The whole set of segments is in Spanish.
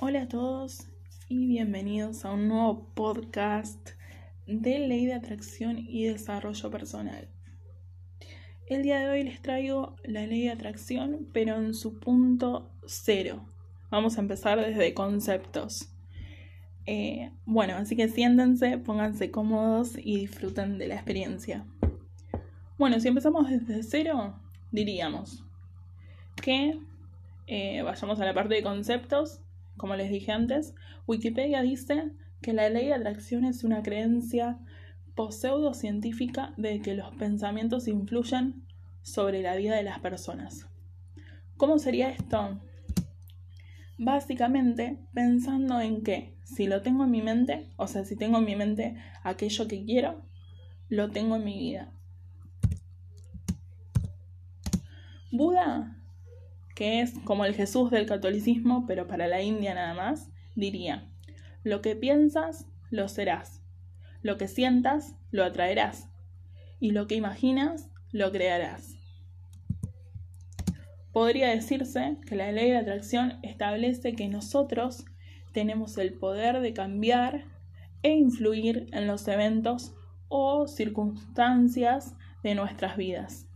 Hola a todos y bienvenidos a un nuevo podcast de Ley de Atracción y Desarrollo Personal. El día de hoy les traigo la ley de atracción, pero en su punto cero. Vamos a empezar desde conceptos. Eh, bueno, así que siéntense, pónganse cómodos y disfruten de la experiencia. Bueno, si empezamos desde cero, diríamos que eh, vayamos a la parte de conceptos. Como les dije antes, Wikipedia dice que la ley de atracción es una creencia pseudocientífica de que los pensamientos influyen sobre la vida de las personas. ¿Cómo sería esto? Básicamente pensando en que si lo tengo en mi mente, o sea, si tengo en mi mente aquello que quiero, lo tengo en mi vida. Buda, que es como el Jesús del catolicismo, pero para la India nada más, diría, lo que piensas, lo serás. Lo que sientas, lo atraerás. Y lo que imaginas, lo crearás. Podría decirse que la ley de atracción establece que nosotros tenemos el poder de cambiar e influir en los eventos o circunstancias de nuestras vidas.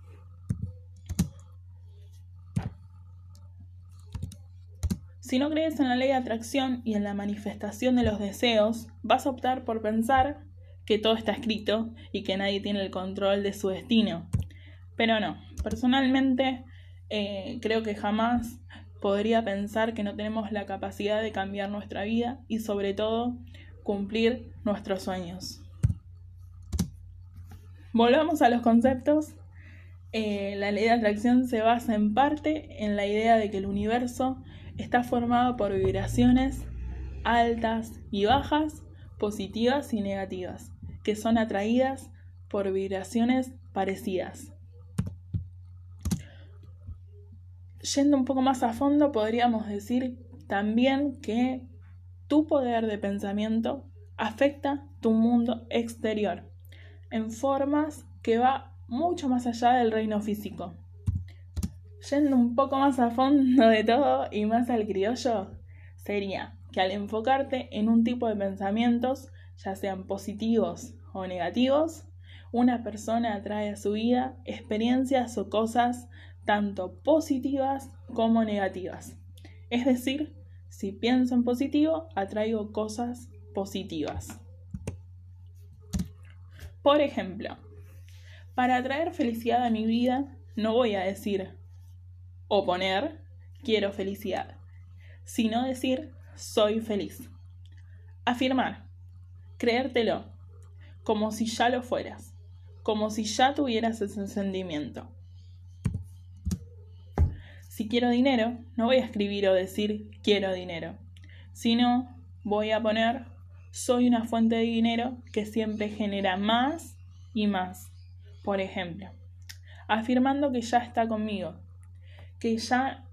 Si no crees en la ley de atracción y en la manifestación de los deseos, vas a optar por pensar que todo está escrito y que nadie tiene el control de su destino. Pero no, personalmente eh, creo que jamás podría pensar que no tenemos la capacidad de cambiar nuestra vida y sobre todo cumplir nuestros sueños. Volvamos a los conceptos. Eh, la ley de atracción se basa en parte en la idea de que el universo está formado por vibraciones altas y bajas, positivas y negativas, que son atraídas por vibraciones parecidas. Yendo un poco más a fondo, podríamos decir también que tu poder de pensamiento afecta tu mundo exterior en formas que va mucho más allá del reino físico. Yendo un poco más a fondo de todo y más al criollo, sería que al enfocarte en un tipo de pensamientos, ya sean positivos o negativos, una persona atrae a su vida experiencias o cosas tanto positivas como negativas. Es decir, si pienso en positivo, atraigo cosas positivas. Por ejemplo, para atraer felicidad a mi vida, no voy a decir o poner quiero felicidad, sino decir soy feliz. Afirmar, creértelo, como si ya lo fueras, como si ya tuvieras ese sentimiento. Si quiero dinero, no voy a escribir o decir quiero dinero, sino voy a poner soy una fuente de dinero que siempre genera más y más. Por ejemplo, afirmando que ya está conmigo, que ya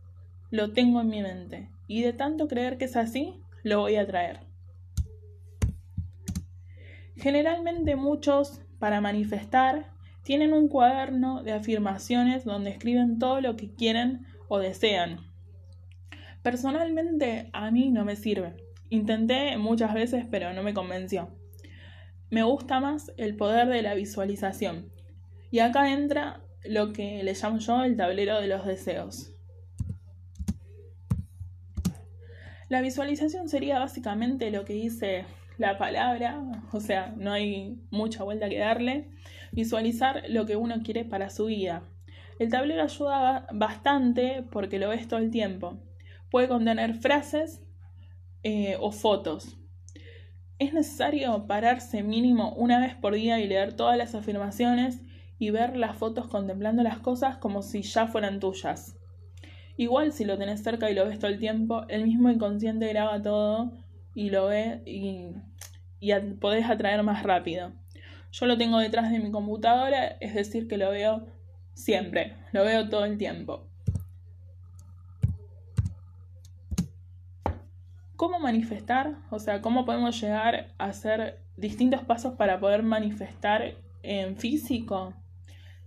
lo tengo en mi mente. Y de tanto creer que es así, lo voy a traer. Generalmente muchos, para manifestar, tienen un cuaderno de afirmaciones donde escriben todo lo que quieren o desean. Personalmente a mí no me sirve. Intenté muchas veces pero no me convenció. Me gusta más el poder de la visualización. Y acá entra lo que le llamo yo el tablero de los deseos. La visualización sería básicamente lo que dice la palabra, o sea, no hay mucha vuelta que darle, visualizar lo que uno quiere para su vida. El tablero ayuda bastante porque lo ves todo el tiempo. Puede contener frases eh, o fotos. Es necesario pararse mínimo una vez por día y leer todas las afirmaciones y ver las fotos contemplando las cosas como si ya fueran tuyas. Igual si lo tenés cerca y lo ves todo el tiempo, el mismo inconsciente graba todo y lo ve y, y podés atraer más rápido. Yo lo tengo detrás de mi computadora, es decir, que lo veo siempre, lo veo todo el tiempo. ¿Cómo manifestar? O sea, ¿cómo podemos llegar a hacer distintos pasos para poder manifestar en físico?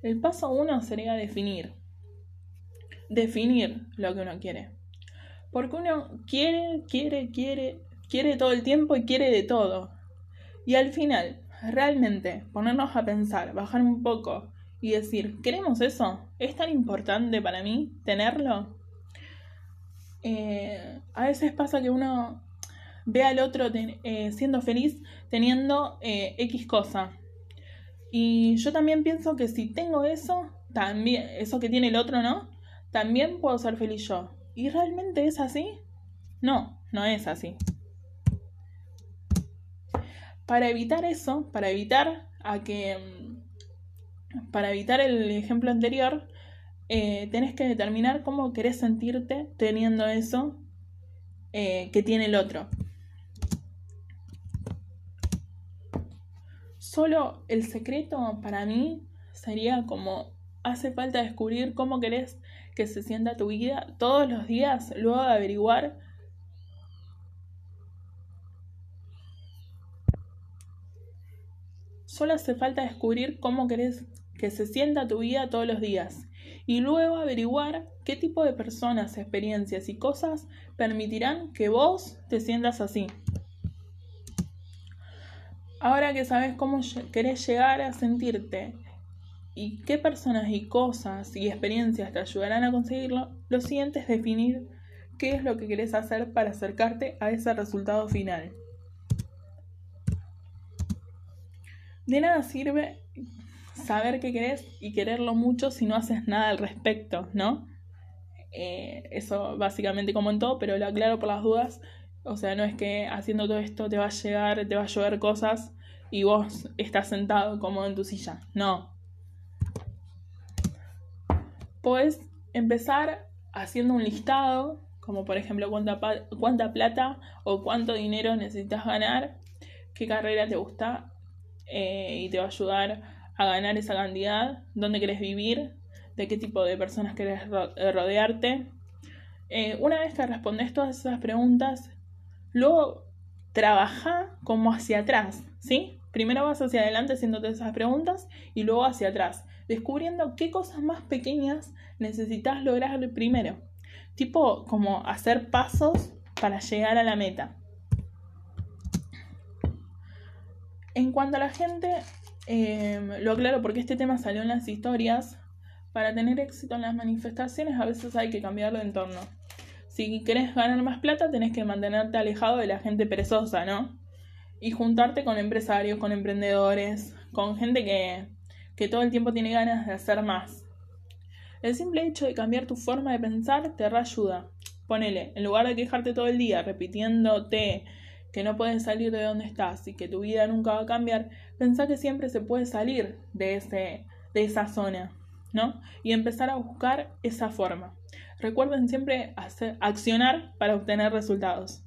El paso uno sería definir. Definir lo que uno quiere. Porque uno quiere, quiere, quiere, quiere todo el tiempo y quiere de todo. Y al final, realmente, ponernos a pensar, bajar un poco y decir, ¿queremos eso? ¿Es tan importante para mí tenerlo? Eh, a veces pasa que uno ve al otro eh, siendo feliz teniendo eh, X cosa. Y yo también pienso que si tengo eso, también, eso que tiene el otro, ¿no? También puedo ser feliz yo. ¿Y realmente es así? No, no es así. Para evitar eso, para evitar a que para evitar el ejemplo anterior, eh, tenés que determinar cómo querés sentirte teniendo eso eh, que tiene el otro. Solo el secreto para mí sería como hace falta descubrir cómo querés que se sienta tu vida todos los días, luego de averiguar Solo hace falta descubrir cómo querés que se sienta tu vida todos los días y luego averiguar qué tipo de personas, experiencias y cosas permitirán que vos te sientas así. Ahora que sabes cómo querés llegar a sentirte y qué personas y cosas y experiencias te ayudarán a conseguirlo, lo siguiente es definir qué es lo que querés hacer para acercarte a ese resultado final. De nada sirve saber qué querés y quererlo mucho si no haces nada al respecto, ¿no? Eh, eso básicamente como en todo, pero lo aclaro por las dudas. O sea, no es que haciendo todo esto te va a llegar, te va a llover cosas y vos estás sentado cómodo en tu silla. No. Puedes empezar haciendo un listado, como por ejemplo cuánta, plata o cuánto dinero necesitas ganar, qué carrera te gusta eh, y te va a ayudar a ganar esa cantidad, dónde querés vivir, de qué tipo de personas querés rodearte. Eh, una vez que respondes todas esas preguntas, luego trabaja como hacia atrás, ¿sí? Primero vas hacia adelante haciéndote esas preguntas y luego hacia atrás, descubriendo qué cosas más pequeñas necesitas lograr primero. Tipo como hacer pasos para llegar a la meta. En cuanto a la gente, Em, lo aclaro porque este tema salió en las historias. Para tener éxito en las manifestaciones a veces hay que cambiar de entorno. Si querés ganar más plata tenés que mantenerte alejado de la gente perezosa, ¿no? Y juntarte con empresarios, con emprendedores, con gente que, que todo el tiempo tiene ganas de hacer más. El simple hecho de cambiar tu forma de pensar te reayuda. Ponele, en lugar de quejarte todo el día repitiéndote que no puedes salir de donde estás y que tu vida nunca va a cambiar, pensá que siempre se puede salir de, ese, de esa zona, ¿no? Y empezar a buscar esa forma. Recuerden siempre hacer, accionar para obtener resultados.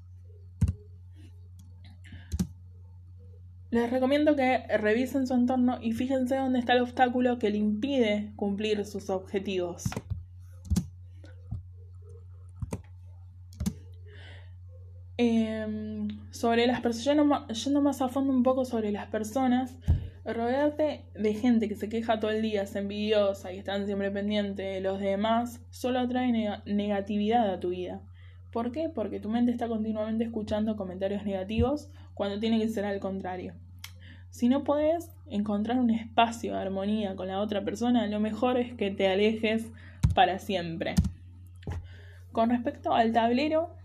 Les recomiendo que revisen su entorno y fíjense dónde está el obstáculo que le impide cumplir sus objetivos. Em, sobre las personas, yendo más a fondo un poco sobre las personas, rodearte de gente que se queja todo el día, es envidiosa y están siempre pendientes de los demás, solo atrae negatividad a tu vida. ¿Por qué? Porque tu mente está continuamente escuchando comentarios negativos cuando tiene que ser al contrario. Si no puedes encontrar un espacio de armonía con la otra persona, lo mejor es que te alejes para siempre. Con respecto al tablero,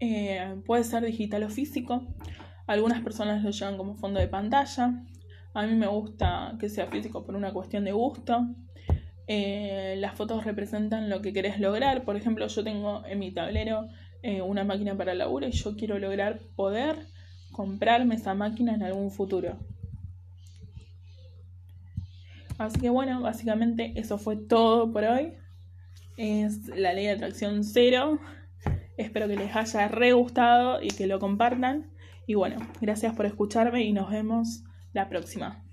eh, puede ser digital o físico. Algunas personas lo llevan como fondo de pantalla. A mí me gusta que sea físico por una cuestión de gusto. Eh, las fotos representan lo que querés lograr. Por ejemplo, yo tengo en mi tablero eh, una máquina para laburo y yo quiero lograr poder comprarme esa máquina en algún futuro. Así que bueno, básicamente eso fue todo por hoy. Es la ley de atracción cero. Espero que les haya re gustado y que lo compartan. Y bueno, gracias por escucharme y nos vemos la próxima.